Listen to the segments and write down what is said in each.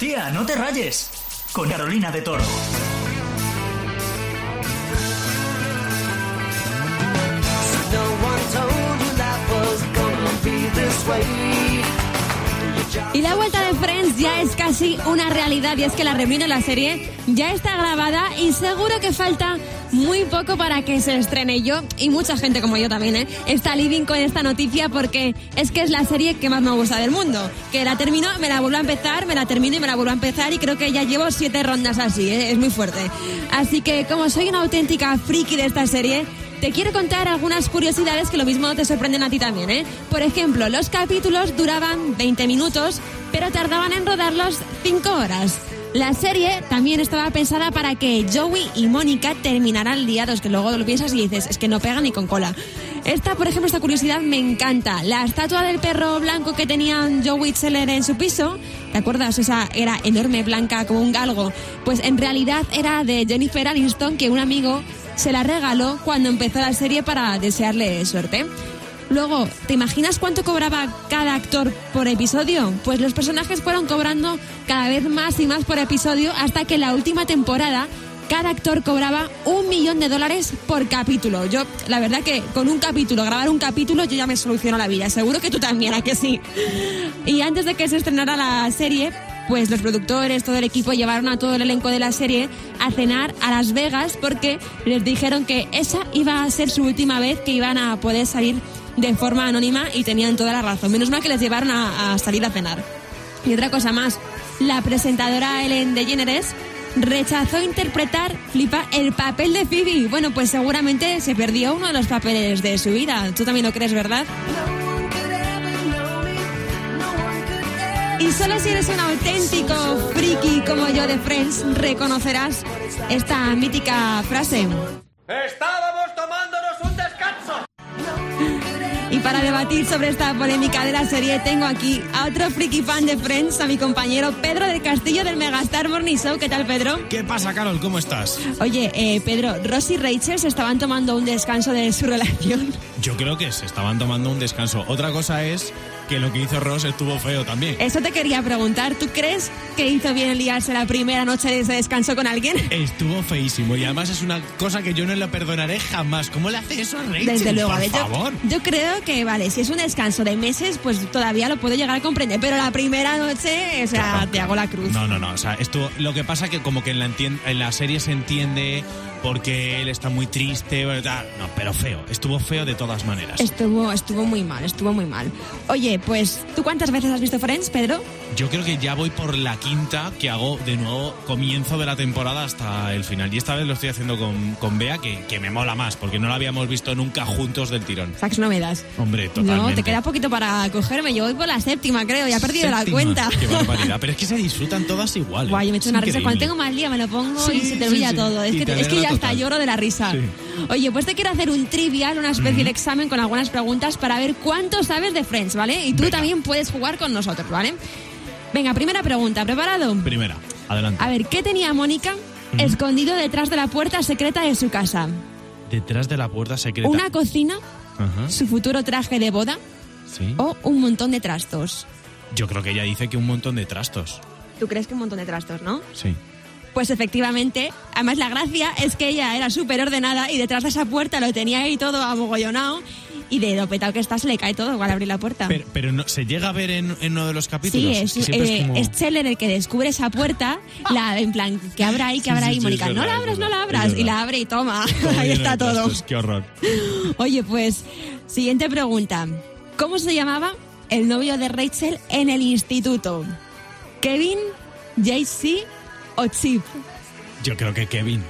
Tía, no te rayes. Con Carolina de Toro. Y la vuelta de Friends ya es casi una realidad y es que la reunión de la serie ya está grabada y seguro que falta muy poco para que se estrene yo y mucha gente como yo también ¿eh? está living con esta noticia porque es que es la serie que más me gusta del mundo. Que la termino, me la vuelvo a empezar, me la termino y me la vuelvo a empezar y creo que ya llevo siete rondas así, ¿eh? es muy fuerte. Así que como soy una auténtica friki de esta serie, te quiero contar algunas curiosidades que lo mismo te sorprenden a ti también, ¿eh? Por ejemplo, los capítulos duraban 20 minutos, pero tardaban en rodarlos 5 horas. La serie también estaba pensada para que Joey y Mónica terminaran liados, que luego lo piensas y dices, es que no pegan ni con cola. Esta, por ejemplo, esta curiosidad me encanta. La estatua del perro blanco que tenían Joey Seller en su piso, ¿te acuerdas? Esa era enorme, blanca, como un galgo. Pues en realidad era de Jennifer Aniston, que un amigo se la regaló cuando empezó la serie para desearle suerte. Luego, ¿te imaginas cuánto cobraba cada actor por episodio? Pues los personajes fueron cobrando cada vez más y más por episodio hasta que la última temporada cada actor cobraba un millón de dólares por capítulo. Yo, la verdad que con un capítulo, grabar un capítulo, yo ya me soluciono la vida. Seguro que tú también, ¿a que sí? Y antes de que se estrenara la serie, pues los productores, todo el equipo llevaron a todo el elenco de la serie a cenar a Las Vegas porque les dijeron que esa iba a ser su última vez que iban a poder salir de forma anónima y tenían toda la razón. Menos mal que les llevaron a, a salir a cenar. Y otra cosa más, la presentadora Ellen DeGeneres rechazó interpretar, flipa, el papel de Phoebe. Bueno, pues seguramente se perdió uno de los papeles de su vida. Tú también lo crees, ¿verdad? Y solo si eres un auténtico friki como yo de Friends, reconocerás esta mítica frase. ¡Estábamos para debatir sobre esta polémica de la serie, tengo aquí a otro friki fan de Friends, a mi compañero Pedro del Castillo del Megastar Morning Show. ¿Qué tal, Pedro? ¿Qué pasa, Carol? ¿Cómo estás? Oye, eh, Pedro, Ross y Rachel se estaban tomando un descanso de su relación. Yo creo que se estaban tomando un descanso. Otra cosa es que lo que hizo Ross estuvo feo también. Eso te quería preguntar. ¿Tú crees que hizo bien liarse la primera noche de ese descanso con alguien? Estuvo feísimo y además es una cosa que yo no le perdonaré jamás. ¿Cómo le hace eso a Rachel? Desde luego, Por yo- favor. Yo, creo que, vale, si es un descanso de meses, pues todavía lo puedo llegar a comprender, pero la primera noche, o sea, Claro. te hago la cruz. No, no, no. O sea, esto, lo que pasa que como que en la, en la serie se entiende porque él está muy triste, ¿verdad? No, pero feo. Estuvo feo de todas maneras. Estuvo, estuvo muy mal, estuvo muy mal. Oye, pues, ¿tú cuántas veces has visto Friends, Pedro? Yo creo que ya voy por la quinta que hago de nuevo comienzo de la temporada hasta el final. Y esta vez lo estoy haciendo con, con Bea, que, que me mola más, porque no la habíamos visto nunca juntos del tirón. Sax, no me das. Hombre, totalmente. No, te queda poquito para cogerme. Yo voy por la séptima, creo. Ya he perdido la Séptima. cuenta. Qué barbaridad. Pero es que se disfrutan todas igual. ¿eh? Guay, yo me echo Es una risa. Cuando increíble. tengo mal día me lo pongo Sí, y se te sí, olvida sí. todo. Es que, es que ya hasta lloro de la risa. Sí. Oye, pues te quiero hacer un trivial, una especie de examen con algunas preguntas para ver cuánto sabes de Friends, ¿vale? Y tú Venga. también puedes jugar con nosotros, ¿vale? Venga, primera pregunta, ¿preparado? Primera, adelante. A ver, ¿qué tenía Mónica escondido detrás de la puerta secreta de su casa? Detrás de la puerta secreta. ¿Una cocina? Ajá, ¿Su futuro traje de boda? sí. ¿O un montón de trastos? Yo creo que ella dice que un montón de trastos. ¿Tú crees que un montón de trastos, no? Sí. Pues efectivamente, además la gracia es que ella era súper ordenada y detrás de esa puerta lo tenía ahí todo amogollonado y de lo petado que está se le cae todo al abrir la puerta. Pero, pero no, ¿se llega a ver en, en uno de los capítulos? Sí, es, siempre eh, como- es Scheller el que descubre esa puerta, la, en plan, que abra ahí, que abra ahí, sí, Mónica, es no la es abras, no la es abras, y la abre y toma, ahí está todo. trastos, Qué horror. Oye, pues, siguiente pregunta. ¿Cómo se llamaba el novio de Rachel en el instituto? ¿Kevin, JC o Chip? Yo creo que Kevin.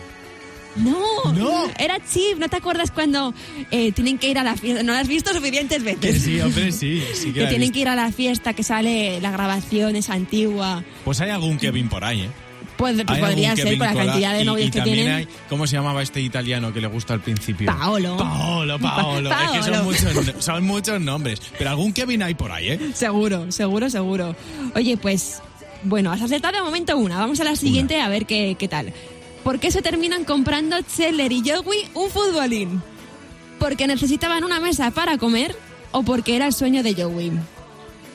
No, No. era Chip. ¿No te acuerdas cuando eh, tienen que ir a la fiesta? No la has visto suficientes Que veces. sí, hombre, sí. sí que Que tienen visto. que ir a la fiesta, que sale la grabación, es antigua. Pues hay algún Kevin por ahí, ¿eh? Pues, pues podría ser con la cantidad de y- novios y que también tienen. hay- ¿Cómo se llamaba este italiano que le gusta al principio? Paolo. Paolo, Paolo. Es que Paolo. son muchos, son muchos nombres. Pero algún Kevin hay por ahí, ¿eh? Seguro, seguro, seguro. Oye, pues, bueno, has acertado de momento una. Vamos a la siguiente a ver qué, qué tal. ¿Por qué se terminan comprando Scheller y Joey un futbolín? ¿Porque necesitaban una mesa para comer o porque era el sueño de Joey?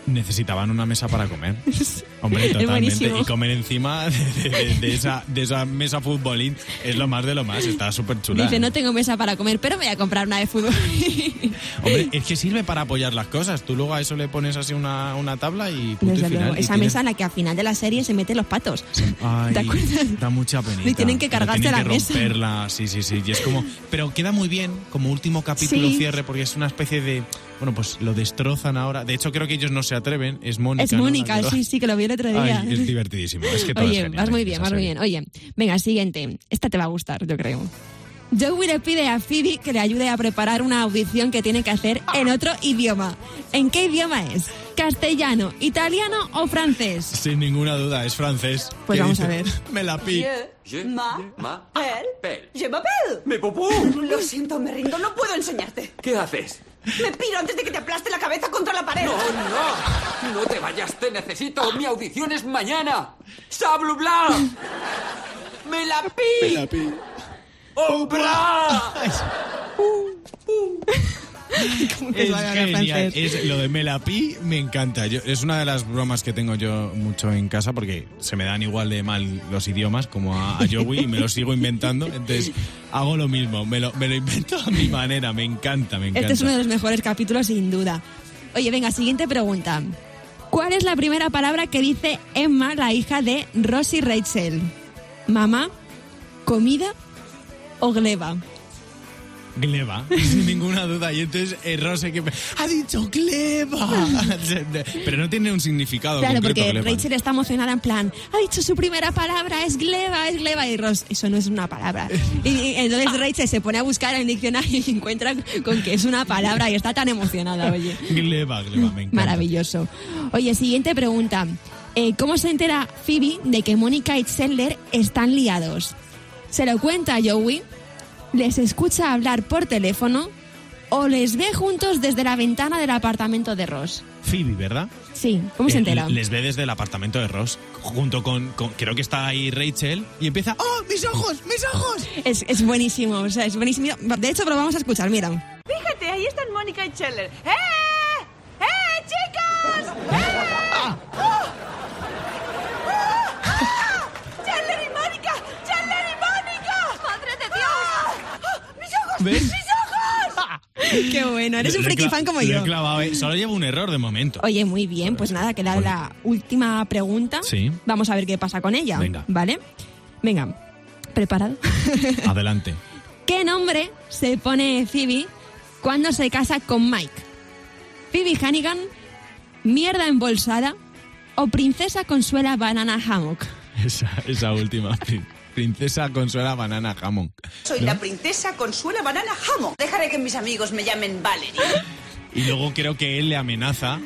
Necesitaban una mesa para comer. Hombre, totalmente. Y comer encima de, de- de esa, de esa mesa futbolín es lo más de lo más. Está súper chula. Dice, no tengo mesa para comer, pero voy a comprar una de fútbol. Hombre, es que sirve para apoyar las cosas. Tú luego a eso le pones así una, una tabla y punto Desde y final. luego, Y esa tienes- mesa en la que al final de la serie se meten los patos. Ay, ¿Te acuerdas? Da mucha penita. Y tienen que cargarse tienen la que mesa. romperla, sí, sí, sí. Y es como, pero queda muy bien como último capítulo Sí. cierre porque es una especie de, bueno, pues lo destrozan ahora. De hecho, creo que ellos no se atreven. Es Mónica. Es. Mónica, sí, sí, que lo vi el otro día. Ay, es divertidísimo. Es que todo Oye, es genial vas muy en bien, vas muy bien. Oye, venga, siguiente. Esta te va a gustar, yo creo. Joey le pide a Phoebe que le ayude a preparar una audición que tiene que hacer en otro idioma. ¿En qué idioma es? ¿Castellano, italiano o francés? Sin ninguna duda, es francés. Pues vamos a ver. Me la pi. Je, Ma, ma, elle, pel. je m'appelle. ¡Me popó! Lo siento, me rindo, no puedo enseñarte. ¿Qué haces? Me piro antes de que te aplaste la cabeza contra la pared. ¡No, no! ¡No te vayas! ¡Te necesito! ¡Mi audición es mañana! ¡Sablu bla! ¡Me la pi! Me la pi. Lo de Melapi me encanta. Yo, es una de las bromas que tengo yo mucho en casa porque se me dan igual de mal los idiomas como a, a Joey y me los sigo inventando. Entonces hago lo mismo, me lo, me lo invento a mi manera. Me encanta, me encanta. Este es uno de los mejores capítulos, sin duda. Oye, venga, siguiente pregunta. ¿Cuál es la primera palabra que dice Emma, la hija de Rosie Rachel? ¿Mamá? ¿Comida? ¿O gleba? Gleba, sin ninguna duda. Y entonces eh, Rose que ha dicho gleba. Pero no tiene un significado Claro, concreto, porque gleba. Rachel está emocionada en plan, ha dicho su primera palabra, es gleba, es gleba. Y Ross, eso no es una palabra. Y, y entonces Rachel se pone a buscar en el diccionario y encuentra con que es una palabra y está tan emocionada, oye. Gleba, gleba, me encanta. Maravilloso. Oye, siguiente pregunta. Eh, ¿Cómo se entera Phoebe de que Mónica y Chandler están liados? ¿Se lo cuenta Joey? ¿Les escucha hablar por teléfono? ¿O les ve juntos desde la ventana del apartamento de Ross? Phoebe, ¿verdad? Sí, ¿cómo se Eh, entera? Les ve desde el apartamento de Ross, junto con, con- creo que está ahí Rachel, y empieza, ¡oh, mis ojos, mis ojos! Es, es buenísimo, o sea, es buenísimo. De hecho, lo vamos a escuchar, mira. Fíjate, ahí están Mónica y Scheller. ¡Eh! ¡Eh, ¿Ves? ¡Mis ojos! Qué bueno, eres un friki fan como yo. clavado, eh. Solo llevo un error de momento. Oye, muy bien, pues nada, queda la última pregunta. Sí. Vamos a ver qué pasa con ella. Venga. ¿Vale? Venga, ¿preparado? Adelante. ¿Qué nombre se pone Phoebe cuando se casa con Mike? ¿Phoebe Hannigan? ¿Mierda embolsada? ¿O Princesa Consuela Banana Hammock? Esa, esa última. Prin- Princesa Consuela Banana Jamón. Soy la princesa Consuela Banana Hammond. Dejaré que mis amigos me llamen Valerie. Y luego creo que él le amenaza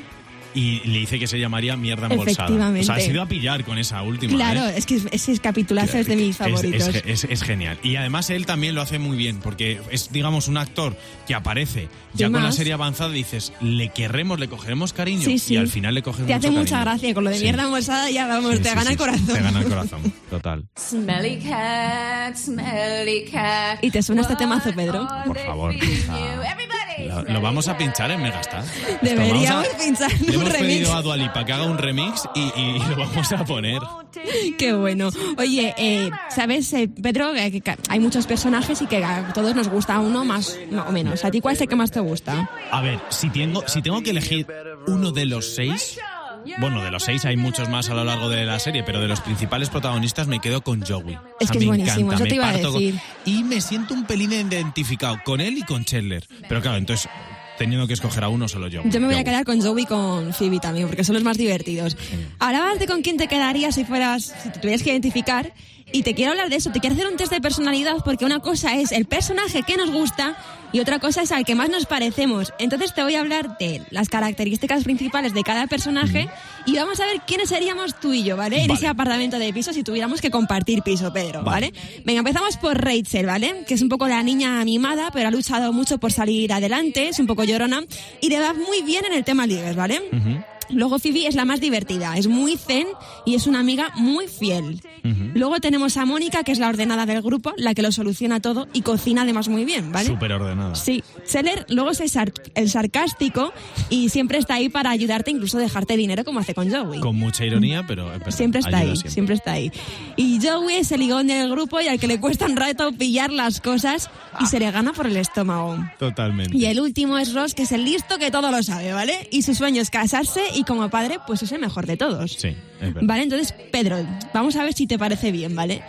y le dice que se llamaría mierda embolsada. O sea, ha sido a pillar con esa última. Claro, ¿eh? es que ese capitulazo es de mis favoritos. Es, es- es genial. Y además él también lo hace muy bien, porque es, digamos, un actor que aparece ya con la serie avanzada y dices, le querremos, le cogeremos cariño. Sí, sí. Y al final le coges Te hace mucho mucha cariño. gracia con lo de Sí. mierda embolsada, ya vamos, Sí, te sí, gana sí, el corazón. Te gana el corazón, total. Smelly cat, smelly cat. ¿Y te suena este temazo, Pedro? Por favor. Ah. Lo, vamos a pinchar en Megastar. Deberíamos a- pinchar Le un hemos remix. pedido a Dualipa que haga un remix y, y lo vamos a poner. Qué bueno. Oye, eh, ¿sabes, eh, Pedro? que- que- que hay muchos personajes y que a todos nos gusta uno más o menos. ¿A ti cuál es el que más te gusta? A ver, si tengo, si tengo que elegir uno de los seis, bueno, de los seis hay muchos más a lo largo de la serie, pero de los principales protagonistas me quedo con Joey. Es que es me buenísimo, encanta, eso me te iba a parto con- decir. y me siento un pelín identificado con él y con Chandler. Pero claro, entonces, teniendo que escoger a uno, solo yo. Yo me voy a Joey. quedar con Joey y con Phoebe también, porque son los más divertidos. Hablabas de con quién te quedarías si fueras, si te tuvieras que identificar. Y te quiero hablar de eso, te quiero hacer un test de personalidad porque una cosa es el personaje que nos gusta y otra cosa es al que más nos parecemos. Entonces te voy a hablar de las características principales de cada personaje y vamos a ver quiénes seríamos tú y yo, ¿vale? En Vale. ese apartamento de piso si tuviéramos que compartir piso, Pedro, Vale. ¿vale? Venga, empezamos por Rachel, ¿vale? Que es un poco la niña mimada, pero ha luchado mucho por salir adelante, es un poco llorona y le va muy bien en el tema ligues, ¿vale? Luego Phoebe es la más divertida, es muy zen y es una amiga muy fiel. Luego tenemos a Mónica, que es la ordenada del grupo, la que lo soluciona todo y cocina además muy bien, ¿vale? Súper ordenada. Sí, Scheller luego es el, sar- el sarcástico y siempre está ahí para ayudarte, incluso dejarte dinero como hace con Joey. Con mucha ironía, pero verdad, Siempre está ahí, siempre. siempre. está ahí. Y Joey es el ligón del grupo y al que le cuesta un rato pillar las cosas y se le gana por el estómago. Totalmente. Y el último es Ross, que es el listo que todo lo sabe, ¿vale? Y su sueño es casarse y como padre, pues es el mejor de todos. Sí. Vale, entonces, Pedro, vamos a ver si te parece bien, ¿vale?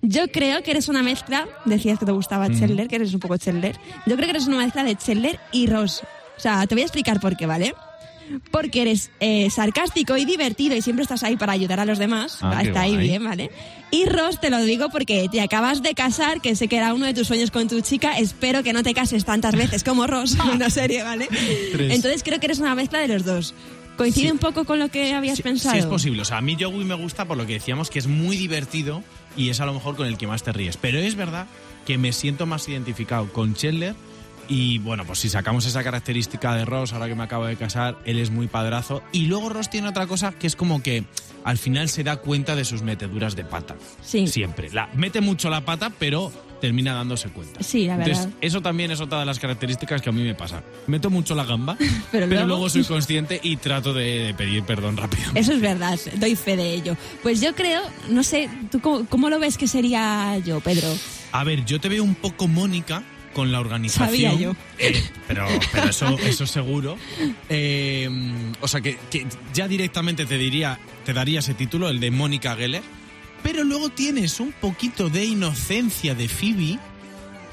Yo creo que eres una mezcla, decías que te gustaba Chandler, que eres un poco Chandler. Yo creo que eres una mezcla de Chandler y Ross. O sea, te voy a explicar por qué, ¿vale? Porque eres eh, sarcástico y divertido y siempre estás ahí para ayudar a los demás. Ah, Está ahí guay. bien, ¿vale? Y Ross, te lo digo porque te acabas de casar, que sé que era uno de tus sueños con tu chica. Espero que no te cases tantas veces como Ross en una serie, ¿vale? Tres. Entonces creo que eres una mezcla de los dos. ¿Coincide Sí. un poco con lo que habías Sí, pensado? sí es posible. O sea, a mí Joey me gusta por lo que decíamos que es muy divertido y es a lo mejor con el que más te ríes. Pero es verdad que me siento más identificado con Chandler y bueno, pues si sacamos esa característica de Ross, ahora que me acabo de casar, él es muy padrazo. Y luego Ross tiene otra cosa que es como que al final se da cuenta de sus meteduras de pata. Sí. Siempre. La, mete mucho la pata, pero termina dándose cuenta. Sí, la verdad. Entonces, eso también es otra de las características que a mí me pasa. Meto mucho la gamba, Pero pero, luego- luego... soy consciente y trato de, de pedir perdón rápido. Eso es verdad, doy fe de ello. Pues yo creo, no sé, ¿tú cómo, cómo lo ves que sería yo, Pedro? A ver, yo te veo un poco Mónica con la organización. Sabía yo. Eh, pero pero eso, eso seguro. Eh, o sea, que, que ya directamente te diría, te daría ese título, el de Mónica Geller. Pero luego tienes un poquito de inocencia de Phoebe,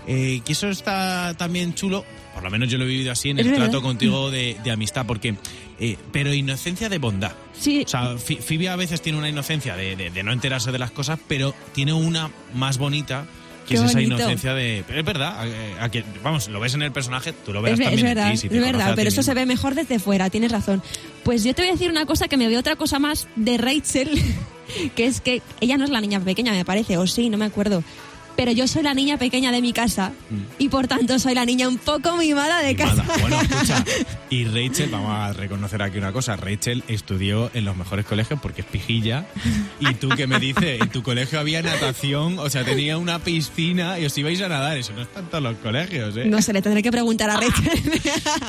eh, que eso está también chulo. Por lo menos yo lo he vivido así en el trato contigo de, de amistad, porque. eh, pero inocencia de bondad. Sí, O sea, Phoebe a veces tiene una inocencia de, de- de no enterarse de las cosas, pero tiene una más bonita que es esa inocencia de... Pero es verdad, a- a que- vamos, lo ves en el personaje, tú lo verás es, ve- es también verdad, en ti, si te es verdad, pero eso se ve mejor desde fuera, tienes razón. Pues yo te voy a decir una cosa que me veo otra cosa más de Rachel, que es que ella no es la niña pequeña, me parece, o sí, no me acuerdo. Pero yo soy la niña pequeña de mi casa y por tanto soy la niña un poco mimada de casa. Bueno, escucha, y Rachel, vamos a reconocer aquí una cosa, Rachel estudió en los mejores colegios porque es pijilla, y tú que me dices, en tu colegio había natación, o sea, tenía una piscina y os ibais a nadar, eso no está en todos los colegios, ¿eh? No sé, le tendré que preguntar a Rachel.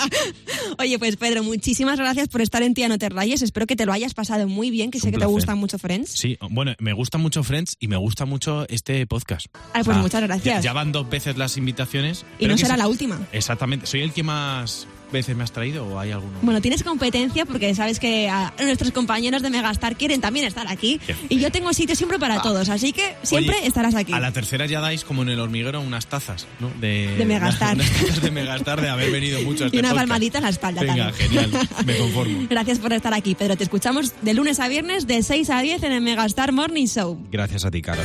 Oye, pues Pedro, muchísimas gracias por estar en Tía No Te Rayes. Espero que te lo hayas pasado muy bien, que Es sé que te gusta mucho Friends. Sí, bueno, me gusta mucho Friends y me gusta mucho este podcast. Ah, pues muchas gracias. Ya, ya van dos veces las invitaciones. Y no será se- la última. Exactamente. ¿Soy el que más veces me has traído o hay alguno? Bueno, tienes competencia porque sabes que a nuestros compañeros de Megastar quieren también estar aquí. Y yo tengo sitio siempre para todos, así que siempre Oye, estarás aquí. A la tercera ya dais como en el hormiguero unas tazas, ¿no? De, De Megastar. unas tazas de Megastar de haber venido mucho a este Y una podcast. palmadita en la espalda Venga, también. genial. Me conformo. Gracias por estar aquí, Pedro. Te escuchamos de lunes a viernes de 6 a 10 en el Megastar Morning Show. Gracias a ti, Carol.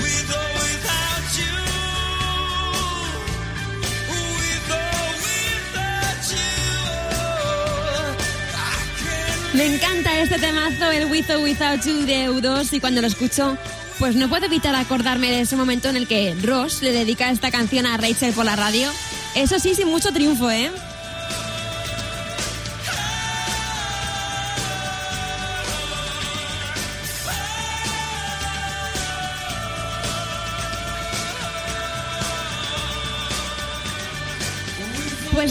Me encanta este temazo, el With or Without You de U2, y cuando lo escucho, pues no puedo evitar acordarme de ese momento en el que Ross le dedica esta canción a Rachel por la radio. Eso sí, sin mucho triunfo, ¿eh?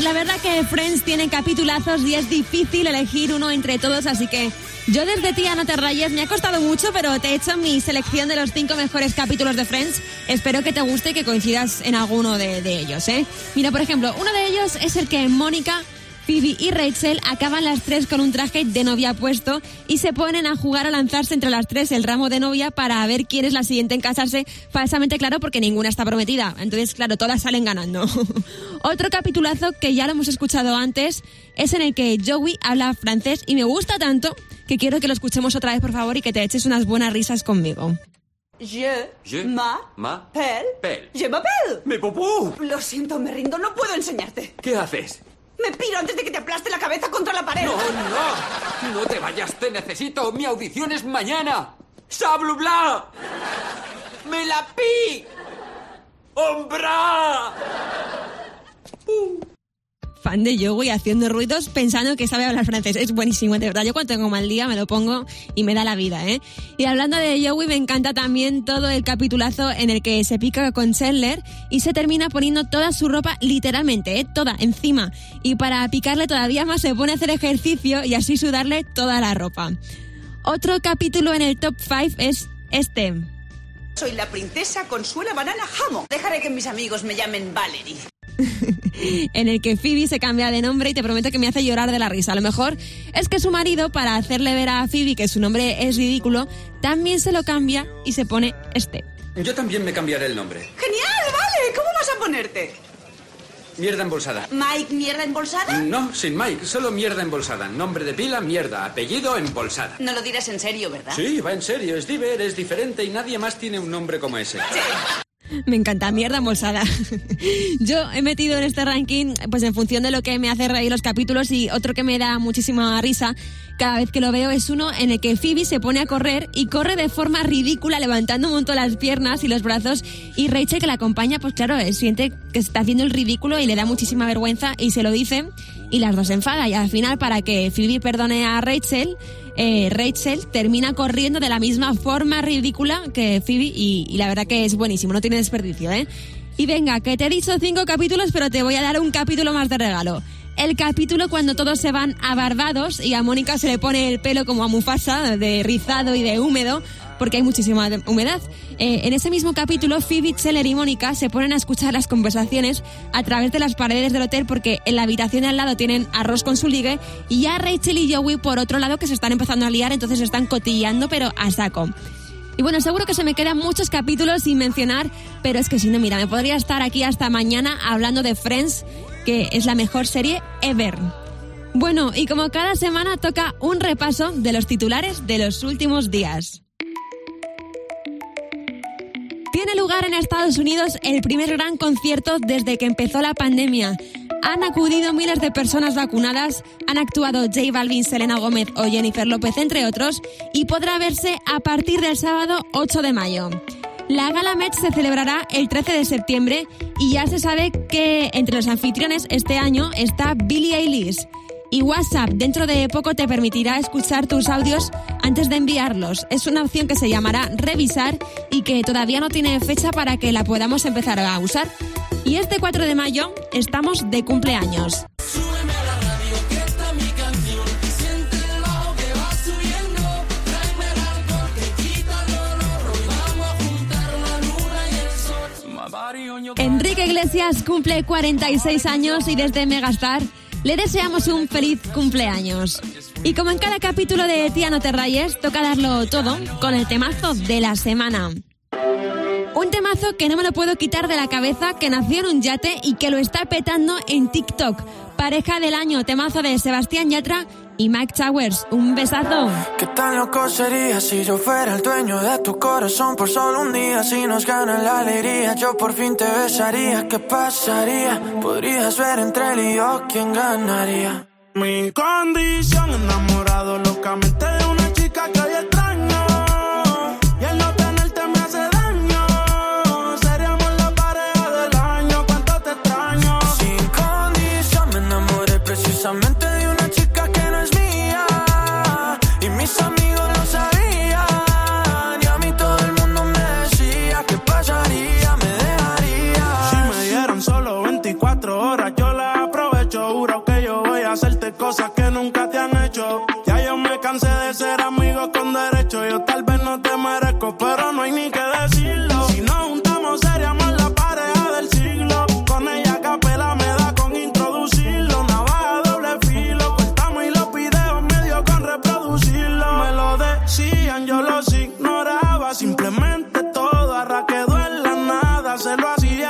Pues la verdad que Friends tiene capitulazos y es difícil elegir uno entre todos, así que yo desde Tía No Te Rayes me ha costado mucho, pero te he hecho mi selección de los cinco mejores capítulos de Friends. Espero que te guste y que coincidas en alguno de, de ellos, ¿eh? Mira, por ejemplo, uno de ellos es el que Mónica... Phoebe y Rachel acaban las tres con un traje de novia puesto y se ponen a jugar a lanzarse entre las tres el ramo de novia para ver quién es la siguiente en casarse, falsamente claro porque ninguna está prometida. Entonces, claro, todas salen ganando. Otro capitulazo que ya lo hemos escuchado antes es en el que Joey habla francés y me gusta tanto que quiero que lo escuchemos otra vez, por favor, y que te eches unas buenas risas conmigo. Je, Je ma, ma- pel, pel. je m'appelle. ¡Me popú! Lo siento, me rindo, no puedo enseñarte. ¿Qué haces? Me piro antes de que te aplaste la cabeza contra la pared. ¡No, no! ¡No te vayas! ¡Te necesito! ¡Mi audición es mañana! ¡Sablubla! ¡Me la pi! ¡Hombra! Fan de Joey haciendo ruidos pensando que sabe hablar francés. Es buenísimo, de verdad. Yo cuando tengo mal día me lo pongo y me da la vida, ¿eh? Y hablando de Joey, me encanta también todo el capitulazo en el que se pica con Chandler y se termina poniendo toda su ropa, literalmente, ¿eh? Toda, encima. Y para picarle todavía más se pone a hacer ejercicio y así sudarle toda la ropa. Otro capítulo en el top 5 es este. Soy la princesa Consuela Banana Jamo. Dejaré que mis amigos me llamen Valerie. en el que Phoebe se cambia de nombre y te prometo que me hace llorar de la risa. A lo mejor es que su marido, para hacerle ver a Phoebe que su nombre es ridículo, también se lo cambia y se pone este. Yo también me cambiaré el nombre. ¡Genial! Vale, ¿cómo vas a ponerte? Mierda embolsada. ¿Mike Mierda Embolsada? No, sin Mike, solo mierda embolsada. Nombre de pila, mierda. Apellido, embolsada. No lo dirás en serio, ¿verdad? Sí, va en serio, es diver, es diferente y nadie más tiene un nombre como ese. Me encanta, mierda embolsada. Yo he metido en este ranking, pues en función de lo que me hace reír los capítulos y otro que me da muchísima risa cada vez que lo veo es uno en el que Phoebe se pone a correr y corre de forma ridícula levantando un montón las piernas y los brazos y Rachel que la acompaña pues claro, eh, siente que está haciendo el ridículo y le da muchísima vergüenza y se lo dice y las dos se enfadan y al final para que Phoebe perdone a Rachel eh, Rachel termina corriendo de la misma forma ridícula que Phoebe y, la verdad que es buenísimo, no tiene desperdicio, ¿eh? Y venga, que te he dicho cinco capítulos, pero te voy a dar un capítulo más de regalo. El capítulo cuando todos se van a Barbados y a Mónica se le pone el pelo como a Mufasa, de rizado y de húmedo, porque hay muchísima humedad. Eh, en ese mismo capítulo, Phoebe, Scheller y Mónica se ponen a escuchar las conversaciones a través de las paredes del hotel porque en la habitación de al lado tienen arroz con su ligue y ya Rachel y Joey por otro lado que se están empezando a liar, entonces se están cotilleando pero a saco. Y bueno, seguro que se me quedan muchos capítulos sin mencionar, pero es que si no, mira, me podría estar aquí hasta mañana hablando de Friends, que es la mejor serie ever. Bueno, y como cada semana toca un repaso de los titulares de los últimos días. Tiene lugar en Estados Unidos el primer gran concierto desde que empezó la pandemia. Han acudido miles de personas vacunadas, han actuado J Balvin, Selena Gómez o Jennifer López, entre otros, y podrá verse a partir del sábado 8 de mayo. La Gala Met se celebrará el 13 de septiembre y ya se sabe que entre los anfitriones este año está Billie Eilish. Y WhatsApp dentro de poco te permitirá escuchar tus audios antes de enviarlos. Es una opción que se llamará revisar y que todavía no tiene fecha para que la podamos empezar a usar. Y este 4 de mayo estamos de cumpleaños. Enrique Iglesias cumple 46 años y desde Megastar le deseamos un feliz cumpleaños. Y como en cada capítulo de Tía No Te Rayes, toca darlo todo con el temazo de la semana. Un temazo que no me lo puedo quitar de la cabeza, que nació en un yate y que lo está petando en TikTok. Pareja del año, temazo de Sebastián Yatra y Mike Towers. Un besazo. ¿Qué tan loco sería si yo fuera el dueño de tu corazón por solo un día? Si nos gana la alegría, yo por fin te besaría. ¿Qué pasaría? Podrías ver entre él y yo quién ganaría. Mi condición, enamorado locamente de una chica que hoy extraño. Y hacerlo así de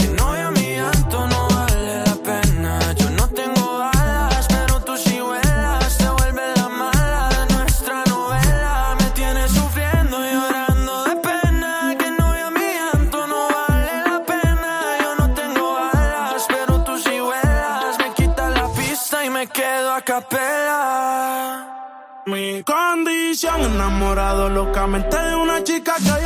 posición, enamorado locamente de una chica que hay